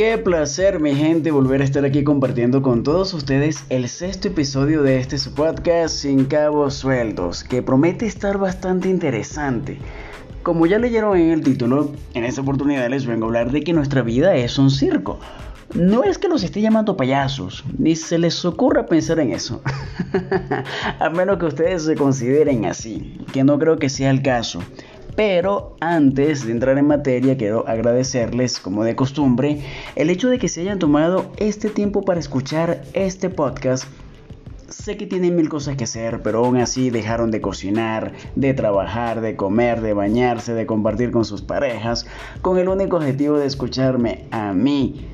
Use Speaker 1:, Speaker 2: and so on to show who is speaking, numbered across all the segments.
Speaker 1: Qué placer, mi gente, volver a estar aquí compartiendo con todos ustedes el sexto episodio de este podcast Sin Cabos Sueldos, que promete estar bastante interesante. Como ya leyeron en el título, en esta oportunidad les vengo a hablar de que nuestra vida es un circo. No es que los esté llamando payasos, ni se les ocurra pensar en eso. a menos que ustedes se consideren así, que no creo que sea el caso. Pero antes de entrar en materia, quiero agradecerles, como de costumbre, el hecho de que se hayan tomado este tiempo para escuchar este podcast. Sé que tienen mil cosas que hacer, pero aún así dejaron de cocinar, de trabajar, de comer, de bañarse, de compartir con sus parejas, con el único objetivo de escucharme a mí.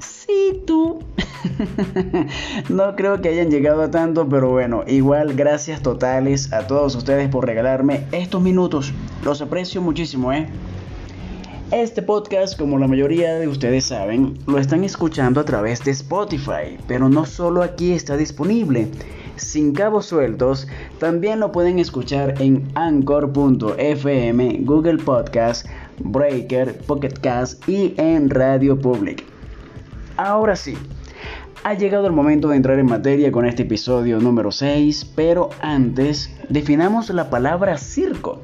Speaker 1: Sí, tú. no creo que hayan llegado a tanto, pero bueno, igual gracias totales a todos ustedes por regalarme estos minutos. Los aprecio muchísimo, ¿eh? Este podcast, como la mayoría de ustedes saben, lo están escuchando a través de Spotify, pero no solo aquí está disponible. Sin cabos sueltos, también lo pueden escuchar en anchor.fm, Google Podcast, Breaker, Pocket Cast y en Radio Public. Ahora sí, ha llegado el momento de entrar en materia con este episodio número 6, pero antes definamos la palabra circo.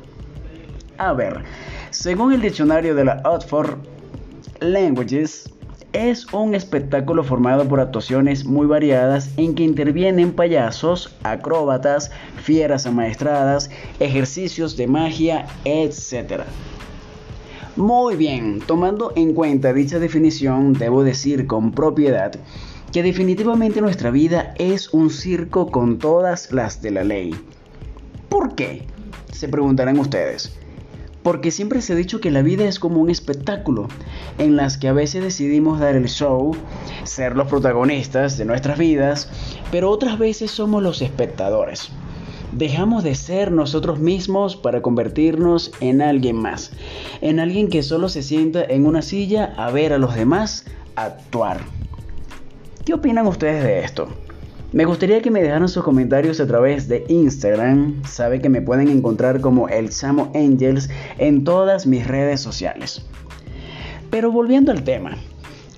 Speaker 1: A ver, según el diccionario de la Oxford Languages, es un espectáculo formado por actuaciones muy variadas en que intervienen payasos, acróbatas, fieras amaestradas, ejercicios de magia, etc. Muy bien, tomando en cuenta dicha definición, debo decir con propiedad que definitivamente nuestra vida es un circo con todas las de la ley. ¿Por qué? Se preguntarán ustedes. Porque siempre se ha dicho que la vida es como un espectáculo, en las que a veces decidimos dar el show, ser los protagonistas de nuestras vidas, pero otras veces somos los espectadores. Dejamos de ser nosotros mismos para convertirnos en alguien más, en alguien que solo se sienta en una silla a ver a los demás actuar. ¿Qué opinan ustedes de esto? Me gustaría que me dejaran sus comentarios a través de Instagram. Sabe que me pueden encontrar como El Samo Angels en todas mis redes sociales. Pero volviendo al tema,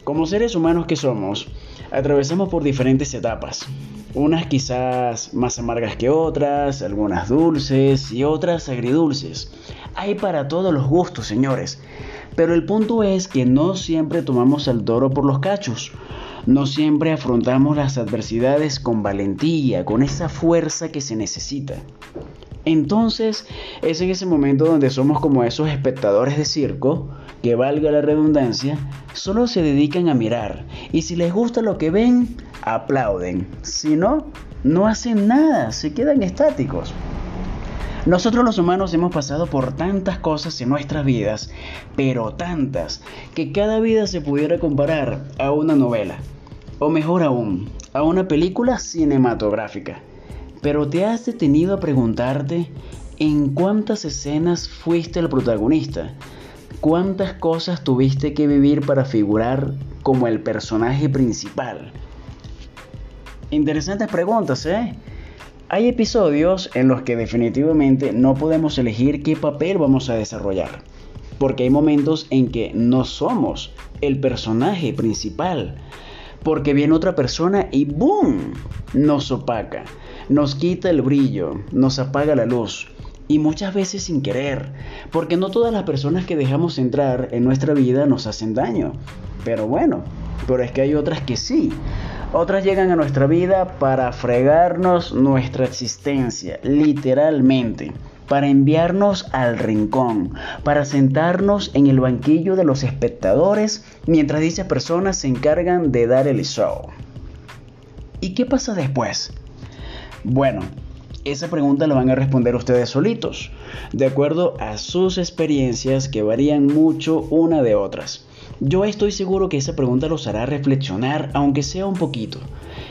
Speaker 1: como seres humanos que somos, atravesamos por diferentes etapas. Unas quizás más amargas que otras, algunas dulces y otras agridulces. Hay para todos los gustos, señores. Pero el punto es que no siempre tomamos al toro por los cachos. No siempre afrontamos las adversidades con valentía, con esa fuerza que se necesita. Entonces es en ese momento donde somos como esos espectadores de circo, que valga la redundancia, solo se dedican a mirar y si les gusta lo que ven, aplauden. Si no, no hacen nada, se quedan estáticos. Nosotros los humanos hemos pasado por tantas cosas en nuestras vidas, pero tantas, que cada vida se pudiera comparar a una novela o mejor aún, a una película cinematográfica. Pero te has detenido a preguntarte en cuántas escenas fuiste el protagonista, cuántas cosas tuviste que vivir para figurar como el personaje principal. Interesantes preguntas, ¿eh? Hay episodios en los que definitivamente no podemos elegir qué papel vamos a desarrollar, porque hay momentos en que no somos el personaje principal, porque viene otra persona y ¡boom! Nos opaca, nos quita el brillo, nos apaga la luz. Y muchas veces sin querer, porque no todas las personas que dejamos entrar en nuestra vida nos hacen daño. Pero bueno, pero es que hay otras que sí. Otras llegan a nuestra vida para fregarnos nuestra existencia, literalmente para enviarnos al rincón, para sentarnos en el banquillo de los espectadores mientras dichas personas se encargan de dar el show. ¿Y qué pasa después? Bueno, esa pregunta la van a responder ustedes solitos, de acuerdo a sus experiencias que varían mucho una de otras. Yo estoy seguro que esa pregunta los hará reflexionar, aunque sea un poquito,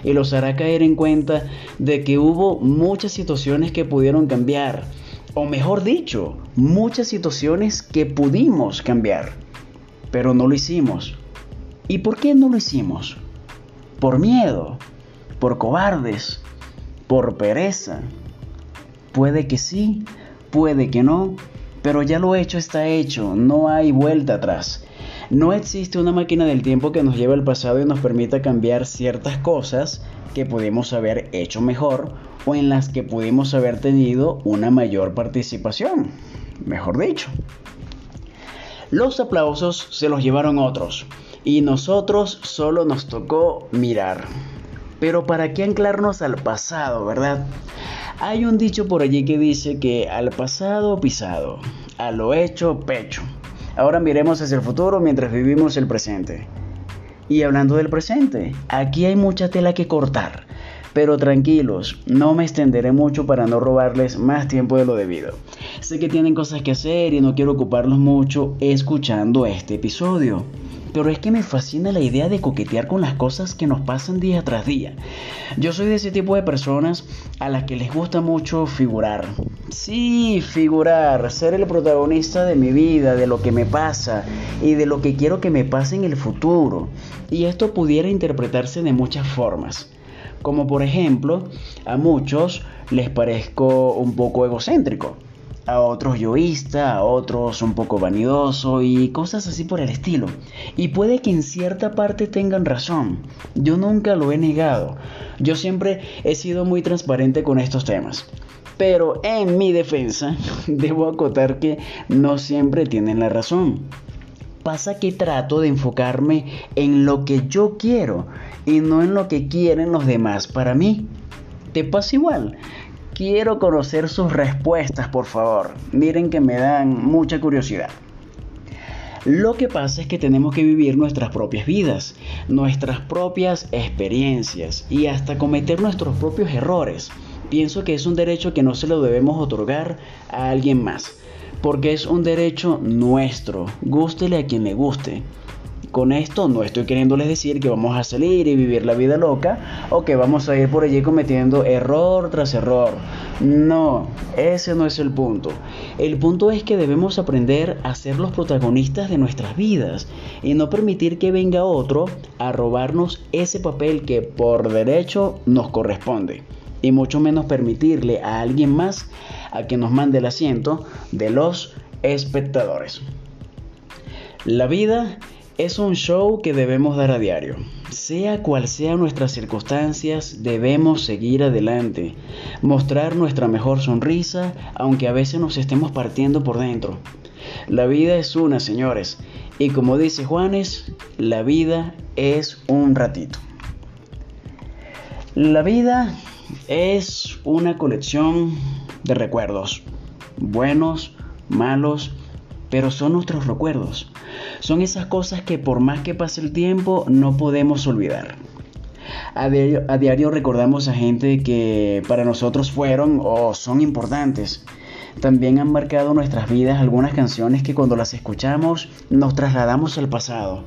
Speaker 1: y los hará caer en cuenta de que hubo muchas situaciones que pudieron cambiar, o mejor dicho, muchas situaciones que pudimos cambiar, pero no lo hicimos. ¿Y por qué no lo hicimos? Por miedo, por cobardes, por pereza. Puede que sí, puede que no, pero ya lo hecho está hecho, no hay vuelta atrás. No existe una máquina del tiempo que nos lleve al pasado y nos permita cambiar ciertas cosas que pudimos haber hecho mejor o en las que pudimos haber tenido una mayor participación, mejor dicho. Los aplausos se los llevaron otros y nosotros solo nos tocó mirar. Pero ¿para qué anclarnos al pasado, verdad? Hay un dicho por allí que dice que al pasado pisado, a lo hecho pecho. Ahora miremos hacia el futuro mientras vivimos el presente. Y hablando del presente, aquí hay mucha tela que cortar. Pero tranquilos, no me extenderé mucho para no robarles más tiempo de lo debido. Sé que tienen cosas que hacer y no quiero ocuparlos mucho escuchando este episodio pero es que me fascina la idea de coquetear con las cosas que nos pasan día tras día. Yo soy de ese tipo de personas a las que les gusta mucho figurar. Sí, figurar, ser el protagonista de mi vida, de lo que me pasa y de lo que quiero que me pase en el futuro. Y esto pudiera interpretarse de muchas formas. Como por ejemplo, a muchos les parezco un poco egocéntrico a otros yoísta, a otros un poco vanidoso y cosas así por el estilo. Y puede que en cierta parte tengan razón. Yo nunca lo he negado. Yo siempre he sido muy transparente con estos temas. Pero en mi defensa, debo acotar que no siempre tienen la razón. Pasa que trato de enfocarme en lo que yo quiero y no en lo que quieren los demás para mí. ¿Te pasa igual? Quiero conocer sus respuestas, por favor. Miren que me dan mucha curiosidad. Lo que pasa es que tenemos que vivir nuestras propias vidas, nuestras propias experiencias y hasta cometer nuestros propios errores. Pienso que es un derecho que no se lo debemos otorgar a alguien más, porque es un derecho nuestro, gústele a quien le guste. Con esto no estoy queriéndoles decir que vamos a salir y vivir la vida loca o que vamos a ir por allí cometiendo error tras error. No, ese no es el punto. El punto es que debemos aprender a ser los protagonistas de nuestras vidas y no permitir que venga otro a robarnos ese papel que por derecho nos corresponde y mucho menos permitirle a alguien más a que nos mande el asiento de los espectadores. La vida es un show que debemos dar a diario. Sea cual sea nuestras circunstancias, debemos seguir adelante, mostrar nuestra mejor sonrisa, aunque a veces nos estemos partiendo por dentro. La vida es una, señores, y como dice Juanes, la vida es un ratito. La vida es una colección de recuerdos, buenos, malos, pero son nuestros recuerdos. Son esas cosas que por más que pase el tiempo no podemos olvidar. A diario, recordamos a gente que para nosotros fueron o son importantes. También han marcado nuestras vidas algunas canciones que cuando las escuchamos nos trasladamos al pasado.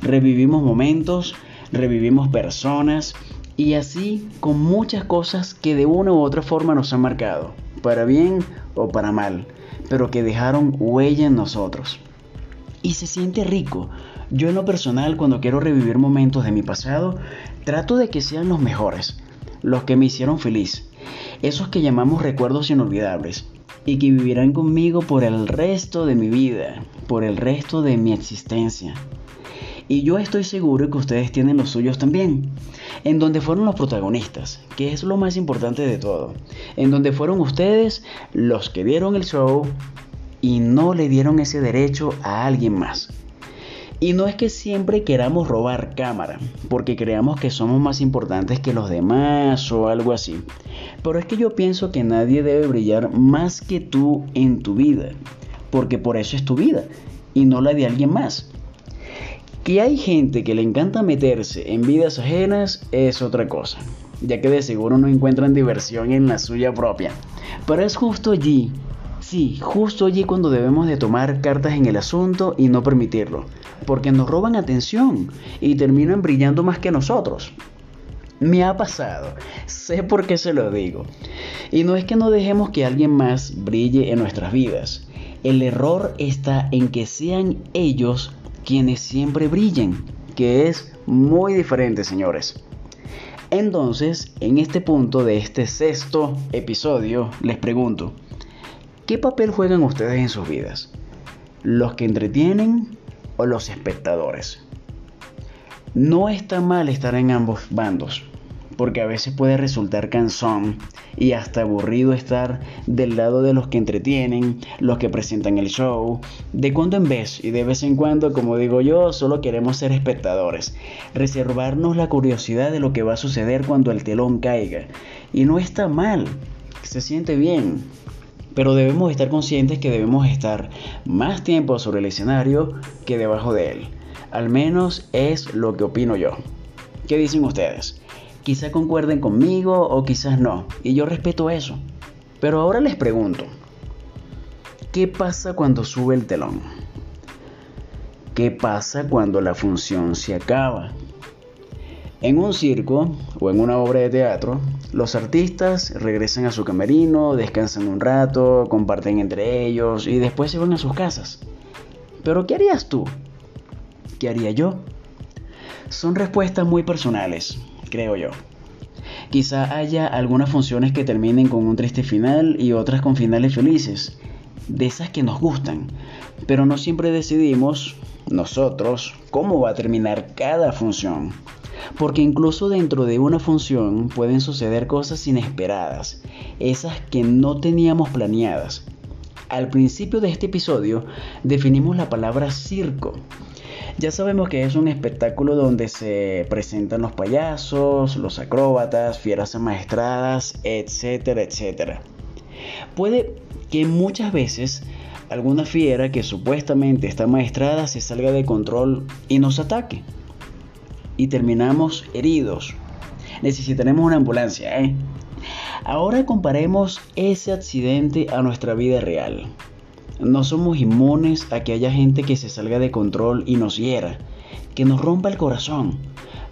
Speaker 1: Revivimos momentos, revivimos personas y así con muchas cosas que de una u otra forma nos han marcado, para bien o para mal, pero que dejaron huella en nosotros y se siente rico. Yo en lo personal cuando quiero revivir momentos de mi pasado, trato de que sean los mejores, los que me hicieron feliz, esos que llamamos recuerdos inolvidables y que vivirán conmigo por el resto de mi vida, por el resto de mi existencia. Y yo estoy seguro que ustedes tienen los suyos también, en donde fueron los protagonistas, que es lo más importante de todo, en donde fueron ustedes los que dieron el show, y no le dieron ese derecho a alguien más. Y no es que siempre queramos robar cámara, porque creamos que somos más importantes que los demás o algo así. Pero es que yo pienso que nadie debe brillar más que tú en tu vida, porque por eso es tu vida y no la de alguien más. Que hay gente que le encanta meterse en vidas ajenas es otra cosa, ya que de seguro no encuentran diversión en la suya propia. Pero es justo allí Sí, justo allí cuando debemos de tomar cartas en el asunto y no permitirlo, porque nos roban atención y terminan brillando más que nosotros. Me ha pasado, sé por qué se lo digo. Y no es que no dejemos que alguien más brille en nuestras vidas. El error está en que sean ellos quienes siempre brillen, que es muy diferente, señores. Entonces, en este punto de este sexto episodio, les pregunto, ¿Qué papel juegan ustedes en sus vidas? ¿Los que entretienen o los espectadores. No está mal estar en ambos bandos, porque a veces puede resultar cansón y hasta aburrido estar del lado de los que entretienen, los que presentan el show. De cuando en vez y de vez en cuando, como digo yo, solo queremos ser espectadores, reservarnos la curiosidad de lo que va a suceder cuando el telón caiga. Y no está mal, se siente bien. Pero debemos estar conscientes que debemos estar más tiempo sobre el escenario que debajo de él. Al menos es lo que opino yo. ¿Qué dicen ustedes? Quizá concuerden conmigo o quizás no, y yo respeto eso. Pero ahora les pregunto, ¿qué pasa cuando sube el telón? ¿Qué pasa cuando la función se acaba? En un circo o en una obra de teatro, los artistas regresan a su camerino, descansan un rato, comparten entre ellos y después se van a sus casas. Pero ¿qué harías tú? ¿Qué haría yo? Son respuestas muy personales, creo yo. Quizá haya algunas funciones que terminen con un triste final y otras con finales felices, de esas que nos gustan, pero no siempre decidimos nosotros cómo va a terminar cada función. Porque incluso dentro de una función pueden suceder cosas inesperadas, esas que no teníamos planeadas. Al principio de este episodio definimos la palabra circo ya sabemos que es un espectáculo donde se presentan los payasos, los acróbatas, fieras amaestradas, etcétera, etcétera. Puede que muchas veces alguna fiera que supuestamente está maestrada se salga de control y nos ataque. Y terminamos heridos. Necesitaremos una ambulancia, ¿eh? Ahora comparemos ese accidente a nuestra vida real. No somos inmunes a que haya gente que se salga de control y nos hiera, que nos rompa el corazón,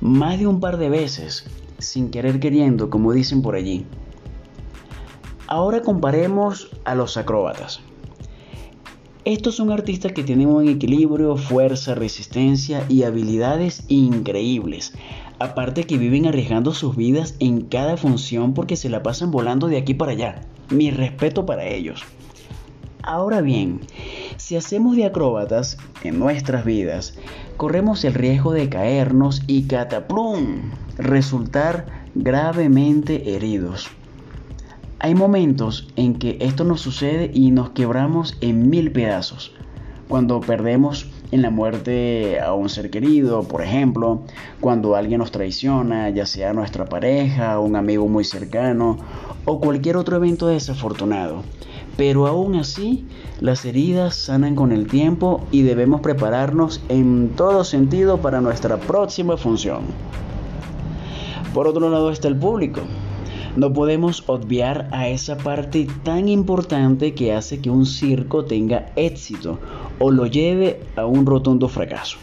Speaker 1: más de un par de veces, sin querer queriendo, como dicen por allí. Ahora comparemos a los acróbatas. Estos son artistas que tienen un equilibrio, fuerza, resistencia y habilidades increíbles. Aparte que viven arriesgando sus vidas en cada función porque se la pasan volando de aquí para allá. Mi respeto para ellos. Ahora bien, si hacemos de acróbatas en nuestras vidas, corremos el riesgo de caernos y cataplum, resultar gravemente heridos. Hay momentos en que esto nos sucede y nos quebramos en mil pedazos. Cuando perdemos en la muerte a un ser querido, por ejemplo, cuando alguien nos traiciona, ya sea nuestra pareja, un amigo muy cercano o cualquier otro evento desafortunado pero aún así las heridas sanan con el tiempo y debemos prepararnos en todo sentido para nuestra próxima función. Por otro lado está el público. No podemos obviar a esa parte tan importante que hace que un circo tenga éxito o lo lleve a un rotundo fracaso.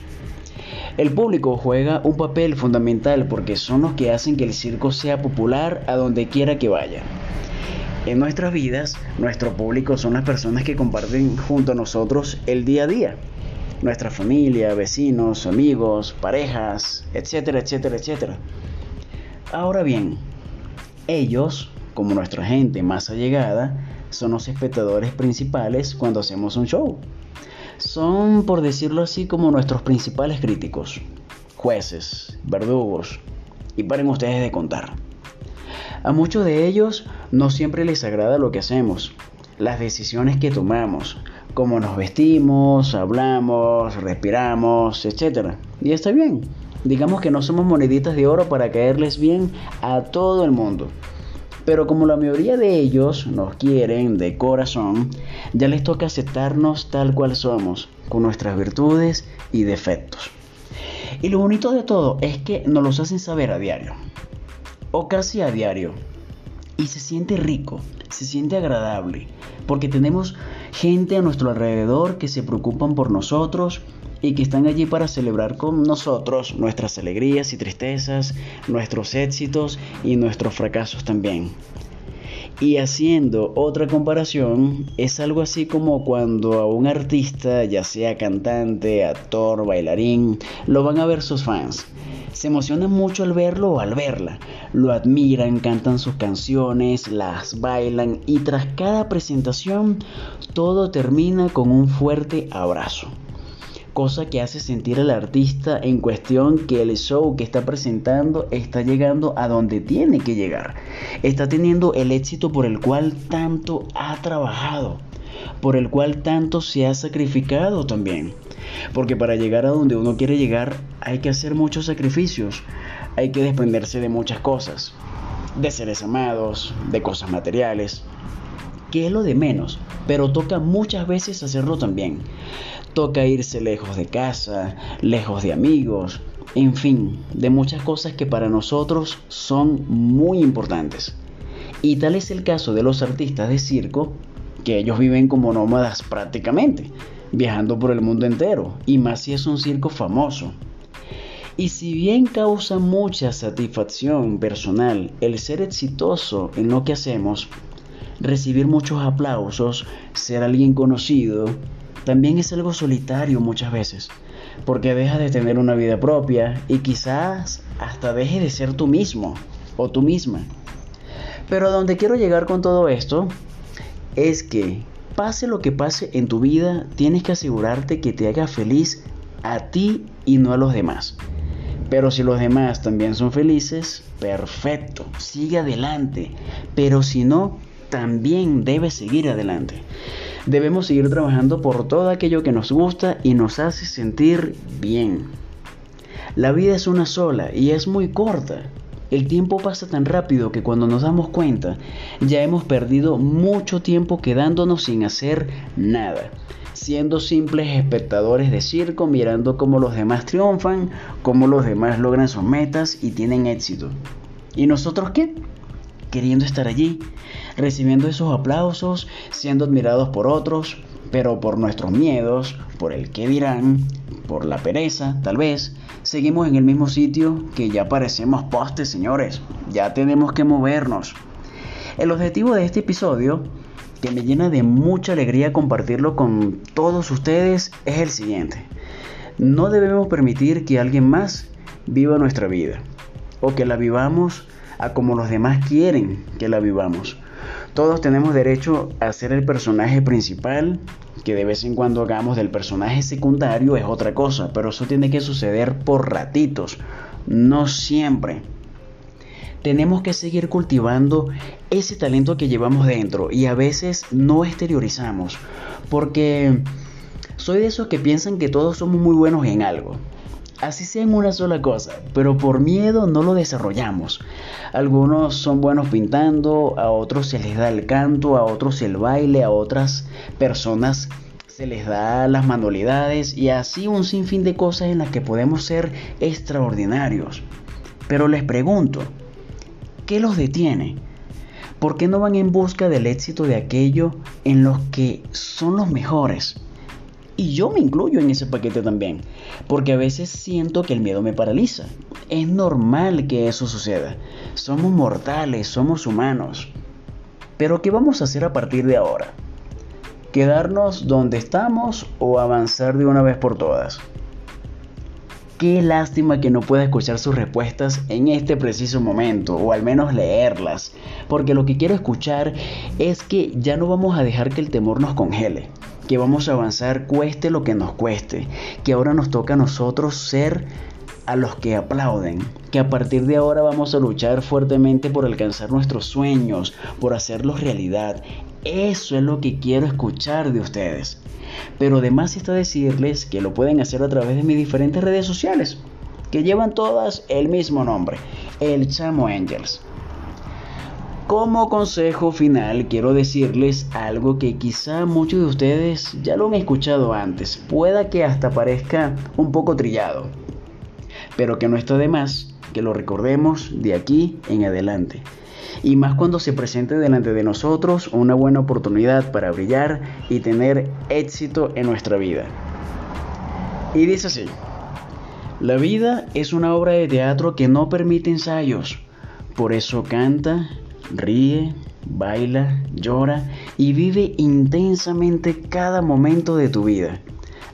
Speaker 1: El público juega un papel fundamental porque son los que hacen que el circo sea popular a donde quiera que vaya. En nuestras vidas, nuestro público son las personas que comparten junto a nosotros el día a día. Nuestra familia, vecinos, amigos, parejas, etcétera, etcétera, etcétera. Ahora bien, ellos, como nuestra gente más allegada, son los espectadores principales cuando hacemos un show. Son, por decirlo así, como nuestros principales críticos, jueces, verdugos, y paren ustedes de contar. A muchos de ellos no siempre les agrada lo que hacemos, las decisiones que tomamos, cómo nos vestimos, hablamos, respiramos, etc. Y está bien. Digamos que no somos moneditas de oro para caerles bien a todo el mundo. Pero como la mayoría de ellos nos quieren de corazón, ya les toca aceptarnos tal cual somos, con nuestras virtudes y defectos. Y lo bonito de todo es que nos los hacen saber a diario o casi a diario. Y se siente rico, se siente agradable, porque tenemos gente a nuestro alrededor que se preocupan por nosotros y que están allí para celebrar con nosotros nuestras alegrías y tristezas, nuestros éxitos y nuestros fracasos también. Y haciendo otra comparación, es algo así como cuando a un artista, ya sea cantante, actor, bailarín, lo van a ver sus fans se emocionan mucho al verlo o al verla. Lo admiran, cantan sus canciones, las bailan y tras cada presentación todo termina con un fuerte abrazo. Cosa que hace sentir al artista en cuestión que el show que está presentando está llegando a donde tiene que llegar. Está teniendo el éxito por el cual tanto ha trabajado, por el cual tanto se ha sacrificado también. Porque para llegar a donde uno quiere llegar hay que hacer muchos sacrificios, hay que desprenderse de muchas cosas, de seres amados, de cosas materiales, que es lo de menos, pero toca muchas veces hacerlo también. Toca irse lejos de casa, lejos de amigos, en fin, de muchas cosas que para nosotros son muy importantes. Y tal es el caso de los artistas de circo, que ellos viven como nómadas prácticamente, viajando por el mundo entero, y más si es un circo famoso. Y si bien causa mucha satisfacción personal el ser exitoso en lo que hacemos, recibir muchos aplausos, ser alguien conocido, también es algo solitario muchas veces, porque dejas de tener una vida propia y quizás hasta deje de ser tú mismo o tú misma. Pero a donde quiero llegar con todo esto es que pase lo que pase en tu vida, tienes que asegurarte que te haga feliz a ti y no a los demás. Pero si los demás también son felices, perfecto, sigue adelante. Pero si no, también debe seguir adelante. Debemos seguir trabajando por todo aquello que nos gusta y nos hace sentir bien. La vida es una sola y es muy corta. El tiempo pasa tan rápido que cuando nos damos cuenta ya hemos perdido mucho tiempo quedándonos sin hacer nada, siendo simples espectadores de circo mirando cómo los demás triunfan, cómo los demás logran sus metas y tienen éxito. ¿Y nosotros qué? Queriendo estar allí, recibiendo esos aplausos, siendo admirados por otros, pero por nuestros miedos, por el que dirán, por la pereza, tal vez, seguimos en el mismo sitio que ya parecemos postes, señores. Ya tenemos que movernos. El objetivo de este episodio, que me llena de mucha alegría compartirlo con todos ustedes, es el siguiente. No debemos permitir que alguien más viva nuestra vida o que la vivamos a como los demás quieren que la vivamos. Todos tenemos derecho a ser el personaje principal, que de vez en cuando hagamos del personaje secundario es otra cosa, pero eso tiene que suceder por ratitos, no siempre. Tenemos que seguir cultivando ese talento que llevamos dentro y a veces no exteriorizamos, porque soy de esos que piensan que todos somos muy buenos en algo así sea en una sola cosa, pero por miedo no lo desarrollamos. Algunos son buenos pintando, a otros se les da el canto, a otros el baile, a otras personas se les da las manualidades y así un sinfín de cosas en las que podemos ser extraordinarios. Pero les pregunto, ¿qué los detiene? ¿Por qué no van en busca del éxito de aquello en los que son los mejores? Y yo me incluyo en ese paquete también, porque a veces siento que el miedo me paraliza. Es normal que eso suceda. Somos mortales, somos humanos. Pero ¿qué vamos a hacer a partir de ahora? ¿Quedarnos donde estamos o avanzar de una vez por todas? Qué lástima que no pueda escuchar sus respuestas en este preciso momento, o al menos leerlas, porque lo que quiero escuchar es que ya no vamos a dejar que el temor nos congele que vamos a avanzar cueste lo que nos cueste, que ahora nos toca a nosotros ser a los que aplauden, que a partir de ahora vamos a luchar fuertemente por alcanzar nuestros sueños, por hacerlos realidad. Eso es lo que quiero escuchar de ustedes. Pero además está decirles que lo pueden hacer a través de mis diferentes redes sociales, que llevan todas el mismo nombre, el Chamo Angels. Como consejo final quiero decirles algo que quizá muchos de ustedes ya lo han escuchado antes, pueda que hasta parezca un poco trillado, pero que no está de más que lo recordemos de aquí en adelante. Y más cuando se presente delante de nosotros una buena oportunidad para brillar y tener éxito en nuestra vida. Y dice así, la vida es una obra de teatro que no permite ensayos, por eso canta, ríe, baila, llora y vive intensamente cada momento de tu vida,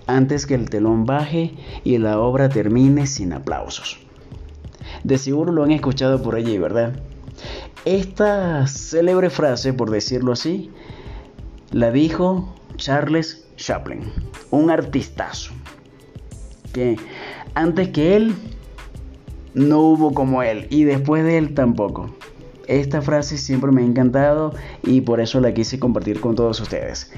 Speaker 1: antes que el telón baje y la obra termine sin aplausos. De seguro lo han escuchado por allí, ¿verdad? Esta célebre frase, por decirlo así, la dijo Charles Chaplin, un artistazo. que antes que él no hubo como él y después de él tampoco. Esta frase siempre me ha encantado y por eso la quise compartir con todos ustedes.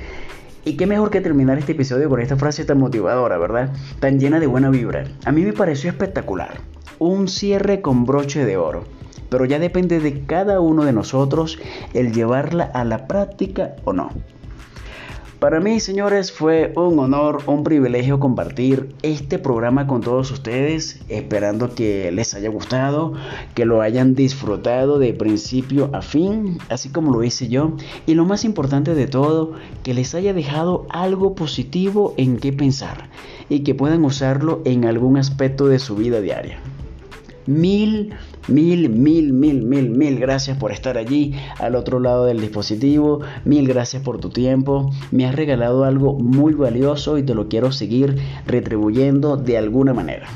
Speaker 1: Y qué mejor que terminar este episodio con esta frase tan motivadora, ¿verdad? Tan llena de buena vibra. A mí me pareció espectacular. Un cierre con broche de oro. Pero ya depende de cada uno de nosotros el llevarla a la práctica o no. Para mí, señores, fue un honor, un privilegio compartir este programa con todos ustedes, esperando que les haya gustado, que lo hayan disfrutado de principio a fin, así como lo hice yo, y lo más importante de todo, que les haya dejado algo positivo en qué pensar y que puedan usarlo en algún aspecto de su vida diaria. Mil, mil, mil, mil, mil, mil gracias por estar allí al otro lado del dispositivo. Mil gracias por tu tiempo. Me has regalado algo muy valioso y te lo quiero seguir retribuyendo de alguna manera.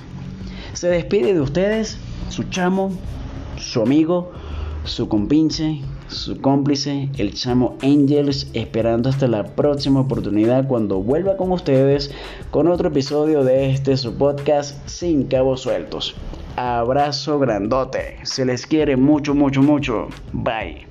Speaker 1: Se despide de ustedes su chamo, su amigo, su compinche, su cómplice, el chamo Angels, esperando hasta la próxima oportunidad cuando vuelva con ustedes con otro episodio de este su podcast Sin Cabos Sueltos. Abrazo grandote. Se les quiere mucho, mucho, mucho. Bye.